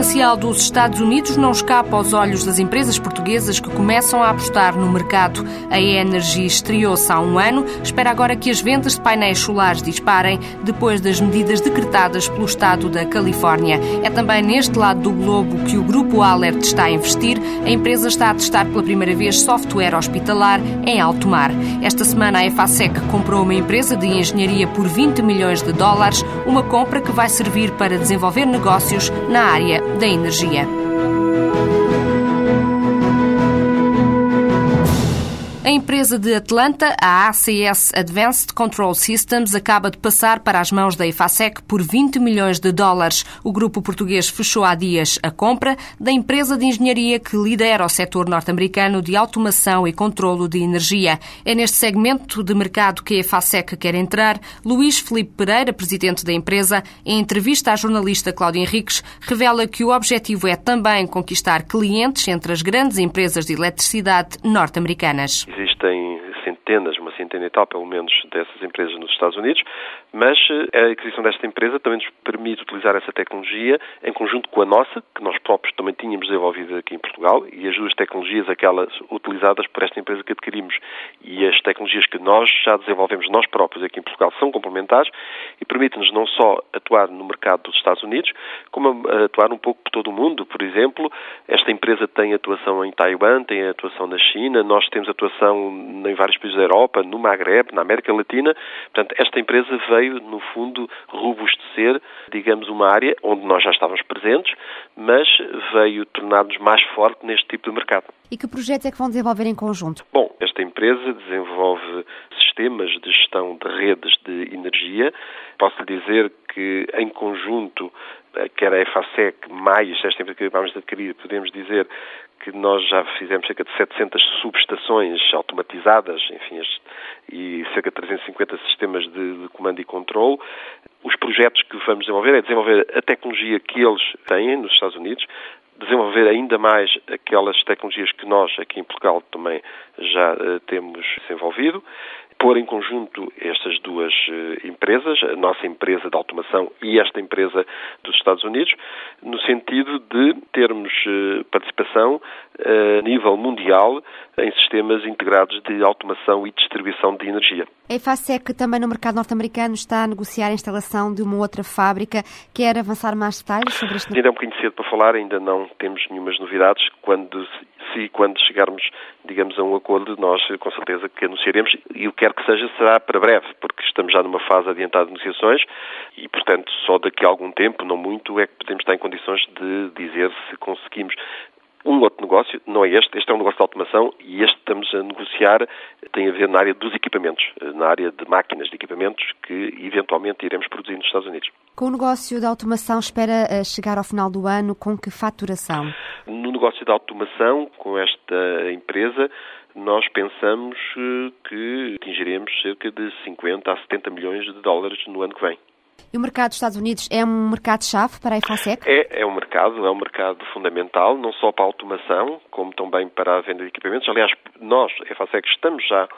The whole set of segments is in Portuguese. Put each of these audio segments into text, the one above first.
Potencial dos Estados Unidos não escapa aos olhos das empresas portuguesas que começam a apostar no mercado. A E-Energy estreou-se há um ano, espera agora que as vendas de painéis solares disparem depois das medidas decretadas pelo Estado da Califórnia. É também neste lado do globo que o Grupo Alert está a investir. A empresa está a testar pela primeira vez software hospitalar em alto mar. Esta semana a EFASEC comprou uma empresa de engenharia por 20 milhões de dólares, uma compra que vai servir para desenvolver negócios na área da energia. A empresa de Atlanta, a ACS Advanced Control Systems, acaba de passar para as mãos da EFASEC por 20 milhões de dólares. O grupo português fechou há dias a compra da empresa de engenharia que lidera o setor norte-americano de automação e controlo de energia. É neste segmento de mercado que a EFASEC quer entrar. Luís Felipe Pereira, presidente da empresa, em entrevista à jornalista Cláudia Henriques, revela que o objetivo é também conquistar clientes entre as grandes empresas de eletricidade norte-americanas existem centenas, uma centena e tal, pelo menos, dessas empresas nos Estados Unidos, mas eh, a aquisição desta empresa também nos permite utilizar essa tecnologia em conjunto com a nossa, que nós próprios também tínhamos desenvolvido aqui em Portugal, e as duas tecnologias, aquelas utilizadas por esta empresa que adquirimos e as tecnologias que nós já desenvolvemos nós próprios aqui em Portugal são complementares e permitem-nos não só atuar no mercado dos Estados Unidos, como atuar um pouco por todo o mundo. Por exemplo, esta empresa tem atuação em Taiwan, tem atuação na China, nós temos atuação em vários países da Europa, no Maghreb, na América Latina. Portanto, esta empresa veio, no fundo, robustecer, digamos, uma área onde nós já estávamos presentes, mas veio tornar-nos mais forte neste tipo de mercado. E que projetos é que vão desenvolver em conjunto? Bom, esta empresa desenvolve sistemas de gestão de redes de energia. Posso dizer que, em conjunto, quer a EFASEC mais esta empresa que acabamos de adquirir, podemos dizer que nós já fizemos cerca de 700 subestações automatizadas, enfim, e cerca de 350 sistemas de, de comando e controle. Os projetos que vamos desenvolver é desenvolver a tecnologia que eles têm nos Estados Unidos, desenvolver ainda mais aquelas tecnologias que nós aqui em Portugal também já uh, temos desenvolvido, pôr em conjunto estas duas uh, empresas, a nossa empresa de automação e esta empresa dos Estados Unidos, no sentido de termos uh, participação a nível mundial em sistemas integrados de automação e distribuição de energia. A EFASEC também no mercado norte-americano está a negociar a instalação de uma outra fábrica. Quer avançar mais detalhes sobre este? Ainda é um bocadinho cedo para falar, ainda não temos nenhumas novidades. Quando, se quando chegarmos, digamos, a um acordo, nós com certeza que anunciaremos e o que quer que seja será para breve, porque estamos já numa fase adiantada de negociações e, portanto, só daqui a algum tempo, não muito, é que podemos estar em condições de dizer se conseguimos um outro negócio, não é este, este é um negócio de automação e este estamos a negociar tem a ver na área dos equipamentos, na área de máquinas de equipamentos que eventualmente iremos produzir nos Estados Unidos. Com o negócio de automação espera eh, chegar ao final do ano com que faturação? No negócio de automação, com esta empresa, nós pensamos eh, que atingiremos cerca de 50 a 70 milhões de dólares no ano que vem. E o mercado dos Estados Unidos é um mercado-chave para a EFASEC? É, é um mercado, é um mercado fundamental, não só para a automação, como também para a venda de equipamentos. Aliás, nós, a EFASEC, estamos já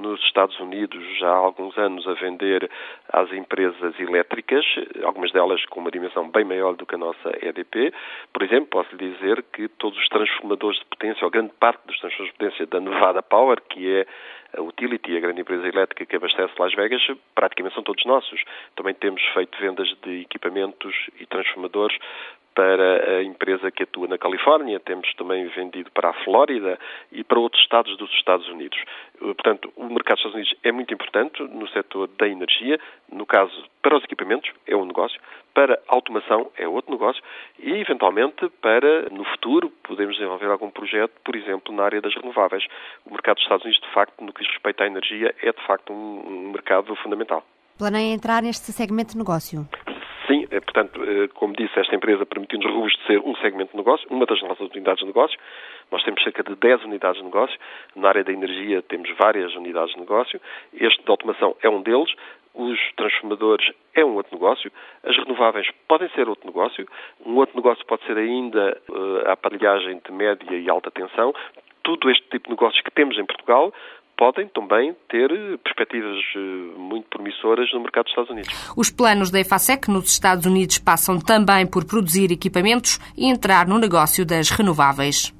nos Estados Unidos já há alguns anos a vender às empresas elétricas, algumas delas com uma dimensão bem maior do que a nossa EDP. Por exemplo, posso lhe dizer que todos os transformadores de potência, ou grande parte dos transformadores de potência da Nevada Power, que é a Utility, a grande empresa elétrica que abastece Las Vegas, praticamente são todos nossos. Também temos feito vendas de equipamentos e transformadores para a empresa que atua na Califórnia, temos também vendido para a Flórida e para outros estados dos Estados Unidos. Portanto, o mercado dos Estados Unidos é muito importante no setor da energia, no caso, para os equipamentos, é um negócio, para a automação é outro negócio e, eventualmente, para, no futuro, podemos desenvolver algum projeto, por exemplo, na área das renováveis. O mercado dos Estados Unidos, de facto, no que diz respeito à energia, é, de facto, um mercado fundamental. Planeia entrar neste segmento de negócio? É, portanto, eh, como disse, esta empresa permitiu-nos robustecer um segmento de negócio, uma das nossas unidades de negócio. Nós temos cerca de 10 unidades de negócio. Na área da energia temos várias unidades de negócio. Este de automação é um deles. Os transformadores é um outro negócio. As renováveis podem ser outro negócio. Um outro negócio pode ser ainda uh, a aparelhagem de média e alta tensão. tudo este tipo de negócios que temos em Portugal podem também ter perspectivas eh, muito promissoras no mercado dos Estados Unidos. Os planos da EFASEC nos Estados Unidos passam também por produzir equipamentos e entrar no negócio das renováveis.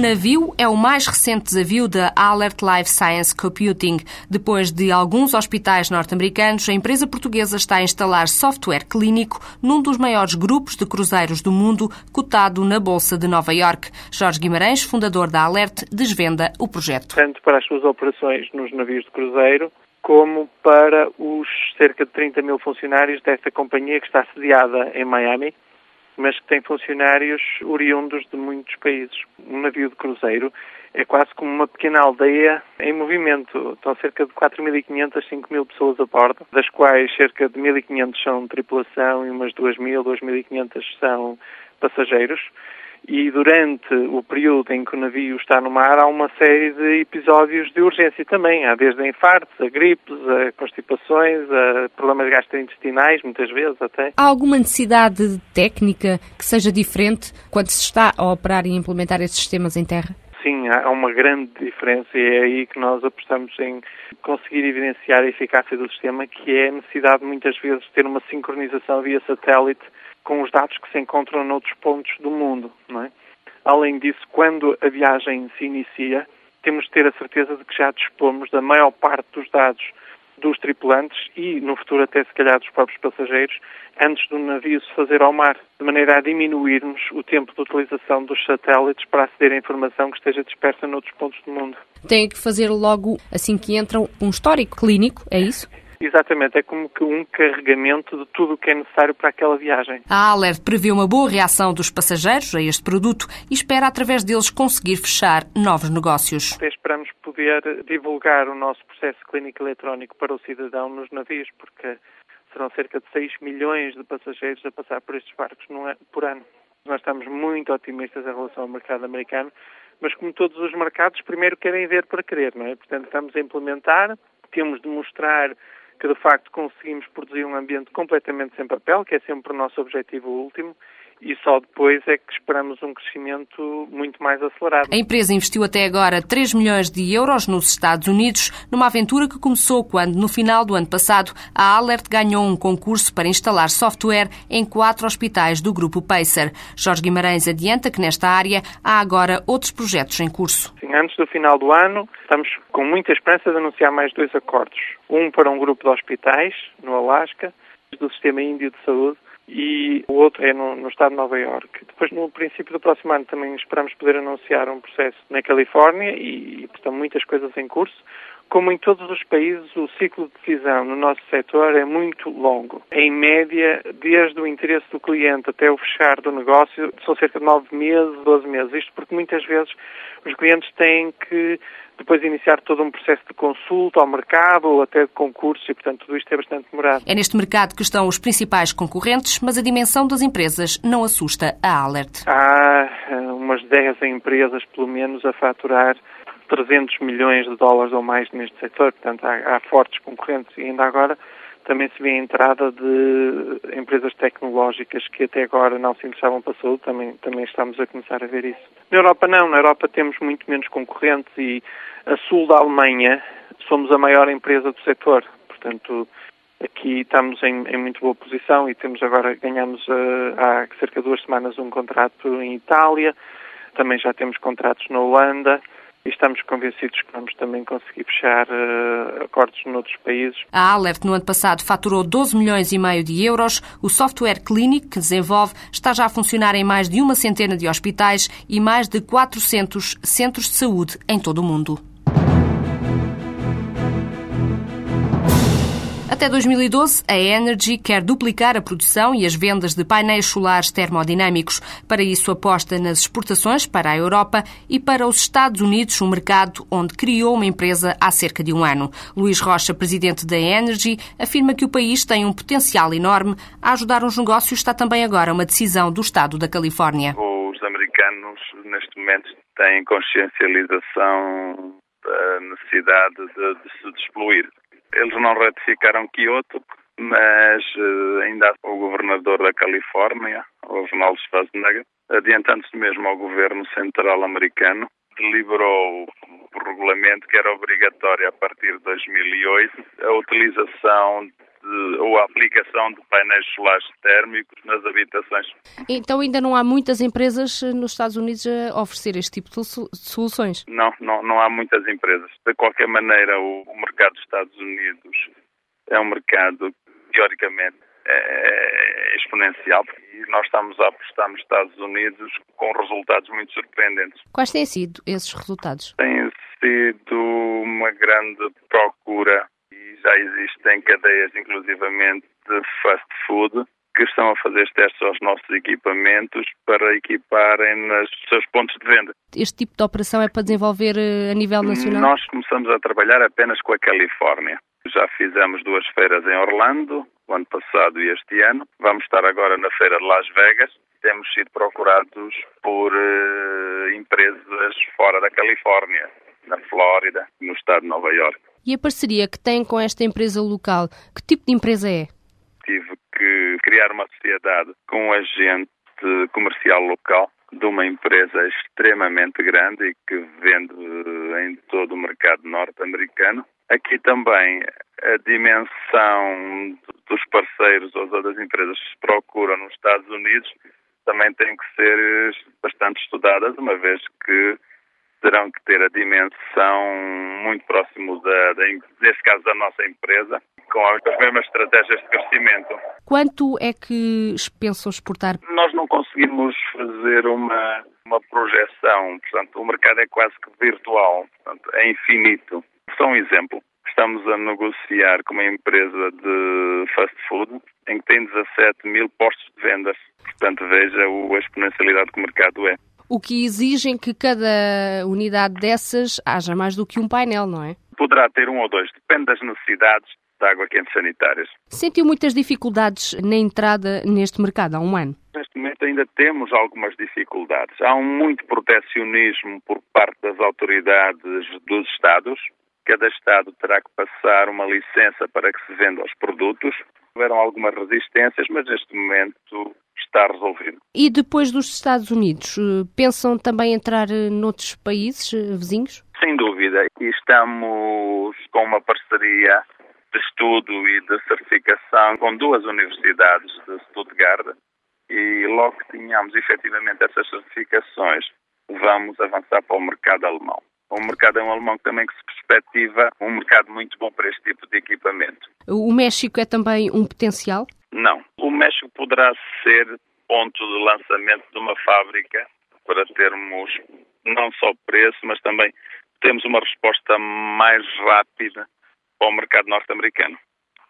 Navio é o mais recente desafio da Alert Life Science Computing. Depois de alguns hospitais norte-americanos, a empresa portuguesa está a instalar software clínico num dos maiores grupos de cruzeiros do mundo, cotado na Bolsa de Nova York. Jorge Guimarães, fundador da Alert, desvenda o projeto. Tanto para as suas operações nos navios de cruzeiro, como para os cerca de 30 mil funcionários desta companhia que está sediada em Miami mas que tem funcionários oriundos de muitos países. Um navio de cruzeiro é quase como uma pequena aldeia em movimento. Estão cerca de 4.500 a 5.000 pessoas a bordo, das quais cerca de 1.500 são tripulação e umas 2.000, 2.500 são passageiros e durante o período em que o navio está no mar há uma série de episódios de urgência também. Há desde infartos, a gripes, a constipações, a problemas gastrointestinais, muitas vezes até. Há alguma necessidade técnica que seja diferente quando se está a operar e implementar esses sistemas em terra? Sim, há uma grande diferença e é aí que nós apostamos em conseguir evidenciar a eficácia do sistema, que é a necessidade muitas vezes de ter uma sincronização via satélite com os dados que se encontram noutros pontos do mundo. É? Além disso, quando a viagem se inicia, temos de ter a certeza de que já dispomos da maior parte dos dados dos tripulantes e, no futuro, até se calhar dos próprios passageiros, antes do navio se fazer ao mar, de maneira a diminuirmos o tempo de utilização dos satélites para aceder à informação que esteja dispersa noutros pontos do mundo. Tem que fazer logo, assim que entram, um histórico clínico, é isso? Exatamente, é como que um carregamento de tudo o que é necessário para aquela viagem. A Alert prevê uma boa reação dos passageiros a este produto e espera, através deles, conseguir fechar novos negócios. Até esperamos poder divulgar o nosso processo clínico eletrónico para o cidadão nos navios, porque serão cerca de 6 milhões de passageiros a passar por estes barcos por ano. Nós estamos muito otimistas em relação ao mercado americano, mas como todos os mercados, primeiro querem ver para querer, não é? Portanto, estamos a implementar, temos de mostrar que de facto conseguimos produzir um ambiente completamente sem papel, que é sempre o nosso objetivo último, e só depois é que esperamos um crescimento muito mais acelerado. A empresa investiu até agora 3 milhões de euros nos Estados Unidos, numa aventura que começou quando, no final do ano passado, a Alert ganhou um concurso para instalar software em quatro hospitais do grupo Pacer. Jorge Guimarães adianta que nesta área há agora outros projetos em curso. Sim, antes do final do ano, estamos com muita esperança de anunciar mais dois acordos. Um para um grupo de hospitais, no Alasca, do Sistema Índio de Saúde, e o outro é no, no, estado de Nova Iorque. Depois, no princípio do próximo ano, também esperamos poder anunciar um processo na Califórnia e, portanto, muitas coisas em curso. Como em todos os países, o ciclo de decisão no nosso setor é muito longo. Em média, desde o interesse do cliente até o fechar do negócio, são cerca de 9 meses, 12 meses. Isto porque muitas vezes os clientes têm que depois iniciar todo um processo de consulta ao mercado ou até de concurso e, portanto, tudo isto é bastante demorado. É neste mercado que estão os principais concorrentes, mas a dimensão das empresas não assusta a Alert. Há eh, umas 10 empresas, pelo menos, a faturar 300 milhões de dólares ou mais neste setor, portanto há, há fortes concorrentes e ainda agora também se vê a entrada de empresas tecnológicas que até agora não se interessavam para a saúde, também, também estamos a começar a ver isso. Na Europa não, na Europa temos muito menos concorrentes e a sul da Alemanha somos a maior empresa do setor, portanto aqui estamos em, em muito boa posição e temos agora, ganhamos uh, há cerca de duas semanas um contrato em Itália, também já temos contratos na Holanda, e estamos convencidos que vamos também conseguir fechar uh, acordos noutros países. A Alert no ano passado faturou 12 milhões e meio de euros. O software Clinic que desenvolve está já a funcionar em mais de uma centena de hospitais e mais de 400 centros de saúde em todo o mundo. Até 2012, a Energy quer duplicar a produção e as vendas de painéis solares termodinâmicos. Para isso, aposta nas exportações para a Europa e para os Estados Unidos, um mercado onde criou uma empresa há cerca de um ano. Luís Rocha, presidente da Energy, afirma que o país tem um potencial enorme. A ajudar os negócios está também agora uma decisão do Estado da Califórnia. Os americanos, neste momento, têm consciencialização da necessidade de, de se despoluir eles não ratificaram Kyoto, mas uh, ainda o governador da Califórnia, o Ronald Schwarzenegger, adiantando-se mesmo ao governo central americano, deliberou o regulamento que era obrigatório a partir de 2008 a utilização de, ou a aplicação de painéis solares térmicos nas habitações. Então ainda não há muitas empresas eh, nos Estados Unidos a oferecer este tipo de soluções? Não, não, não há muitas empresas. De qualquer maneira, o, o mercado dos Estados Unidos é um mercado, teoricamente, é, é exponencial e nós estamos a apostar nos Estados Unidos com resultados muito surpreendentes. Quais têm sido esses resultados? Tem sido uma grande procura já existem cadeias, inclusivamente, de fast food, que estão a fazer testes aos nossos equipamentos para equiparem nos seus pontos de venda. Este tipo de operação é para desenvolver eh, a nível nacional? Nós começamos a trabalhar apenas com a Califórnia. Já fizemos duas feiras em Orlando, o ano passado e este ano. Vamos estar agora na feira de Las Vegas. Temos sido procurados por uh, empresas fora da Califórnia, na Flórida, no estado de Nova York. E a parceria que tem com esta empresa local, que tipo de empresa é? Tive que criar uma sociedade com um agente comercial local de uma empresa extremamente grande e que vende em todo o mercado norte-americano. Aqui também a dimensão dos parceiros ou das empresas que se procuram nos Estados Unidos também tem que ser bastante estudadas, uma vez que terão que ter a dimensão muito próximo da, da, neste caso da nossa empresa, com as mesmas estratégias de crescimento. Quanto é que pensam exportar? Nós não conseguimos fazer uma, uma projeção, portanto, o mercado é quase que virtual, portanto, é infinito. Só um exemplo. Estamos a negociar com uma empresa de fast food em que tem 17 mil postos de vendas. Portanto, veja a exponencialidade que o mercado é o que exigem que cada unidade dessas haja mais do que um painel, não é? Poderá ter um ou dois, depende das necessidades de água quente sanitárias. Sentiu muitas dificuldades na entrada neste mercado há um ano? Neste momento ainda temos algumas dificuldades. Há um muito protecionismo por parte das autoridades dos Estados. Cada Estado terá que passar uma licença para que se venda os produtos. Houveram algumas resistências, mas neste momento está resolvido. E depois dos Estados Unidos, eh, pensam também entrar eh, noutros países eh, vizinhos? Sem dúvida. Estamos com uma parceria de estudo e de certificação com duas universidades de Stuttgart e logo que tenhamos efetivamente essas certificações, vamos avançar para o mercado alemão. O mercado é um alemão também que se perspectiva um mercado muito bom para este tipo de equipamento. O México é também um potencial? Não. O México poderá ser ponto de lançamento de uma fábrica para termos não só preço, mas também temos uma resposta mais rápida para o mercado norte-americano.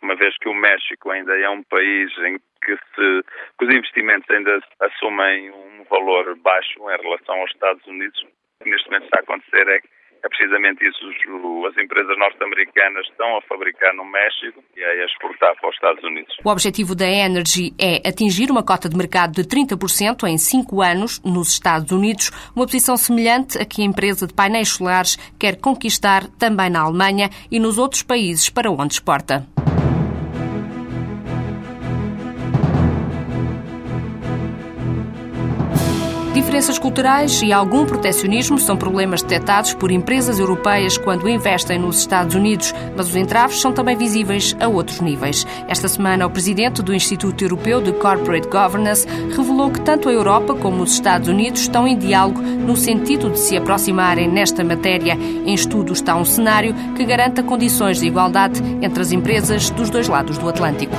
Uma vez que o México ainda é um país em que, se, que os investimentos ainda assumem um valor baixo em relação aos Estados Unidos, neste momento está a acontecer é que é precisamente isso. As empresas norte-americanas estão a fabricar no México e a exportar para os Estados Unidos. O objetivo da Energy é atingir uma cota de mercado de 30% em 5 anos nos Estados Unidos, uma posição semelhante a que a empresa de painéis solares quer conquistar também na Alemanha e nos outros países para onde exporta. Diferenças culturais e algum protecionismo são problemas detectados por empresas europeias quando investem nos Estados Unidos, mas os entraves são também visíveis a outros níveis. Esta semana, o presidente do Instituto Europeu de Corporate Governance revelou que tanto a Europa como os Estados Unidos estão em diálogo no sentido de se aproximarem nesta matéria. Em estudo está um cenário que garanta condições de igualdade entre as empresas dos dois lados do Atlântico.